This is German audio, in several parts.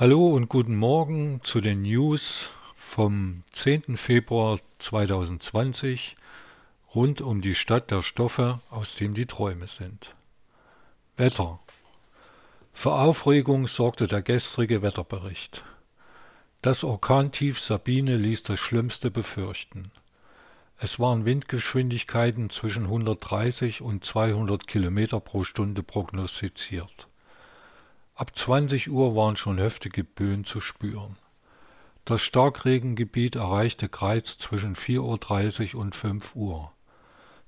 Hallo und guten Morgen zu den News vom 10. Februar 2020 rund um die Stadt der Stoffe, aus dem die Träume sind. Wetter. Für Aufregung sorgte der gestrige Wetterbericht. Das Orkantief Sabine ließ das Schlimmste befürchten. Es waren Windgeschwindigkeiten zwischen 130 und 200 Kilometer pro Stunde prognostiziert. Ab 20 Uhr waren schon heftige Böen zu spüren. Das Starkregengebiet erreichte Greiz zwischen 4.30 Uhr und 5 Uhr.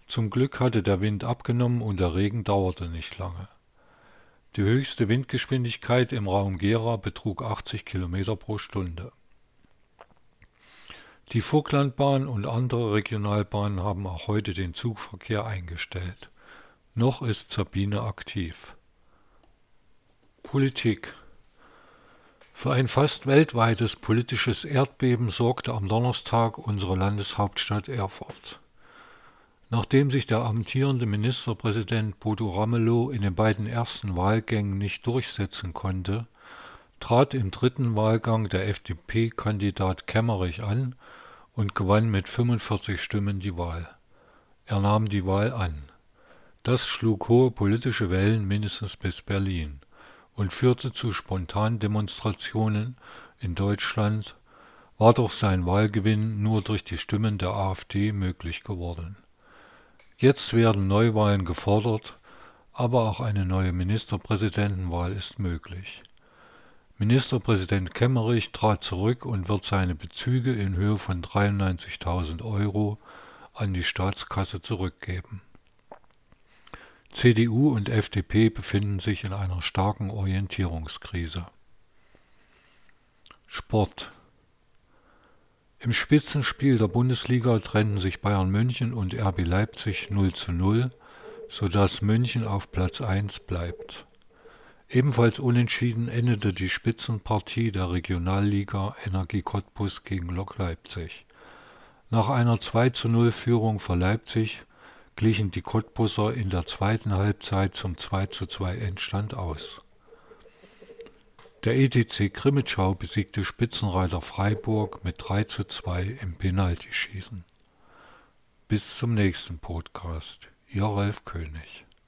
Zum Glück hatte der Wind abgenommen und der Regen dauerte nicht lange. Die höchste Windgeschwindigkeit im Raum Gera betrug 80 Kilometer pro Stunde. Die Vogtlandbahn und andere Regionalbahnen haben auch heute den Zugverkehr eingestellt. Noch ist Sabine aktiv. Politik Für ein fast weltweites politisches Erdbeben sorgte am Donnerstag unsere Landeshauptstadt Erfurt. Nachdem sich der amtierende Ministerpräsident Bodo Ramelow in den beiden ersten Wahlgängen nicht durchsetzen konnte, trat im dritten Wahlgang der FDP-Kandidat Kemmerich an und gewann mit 45 Stimmen die Wahl. Er nahm die Wahl an. Das schlug hohe politische Wellen mindestens bis Berlin und führte zu Spontandemonstrationen in Deutschland, war doch sein Wahlgewinn nur durch die Stimmen der AfD möglich geworden. Jetzt werden Neuwahlen gefordert, aber auch eine neue Ministerpräsidentenwahl ist möglich. Ministerpräsident Kemmerich trat zurück und wird seine Bezüge in Höhe von 93.000 Euro an die Staatskasse zurückgeben. CDU und FDP befinden sich in einer starken Orientierungskrise. Sport Im Spitzenspiel der Bundesliga trennten sich Bayern München und RB Leipzig 0 zu 0, sodass München auf Platz 1 bleibt. Ebenfalls unentschieden endete die Spitzenpartie der Regionalliga Energie Cottbus gegen Lok Leipzig. Nach einer 2 zu 0 Führung für Leipzig glichen die Cottbusser in der zweiten Halbzeit zum 2:2 Endstand aus. Der ETC Grimmitschau besiegte Spitzenreiter Freiburg mit 3:2 im Penaltyschießen. Bis zum nächsten Podcast. Ihr Ralf König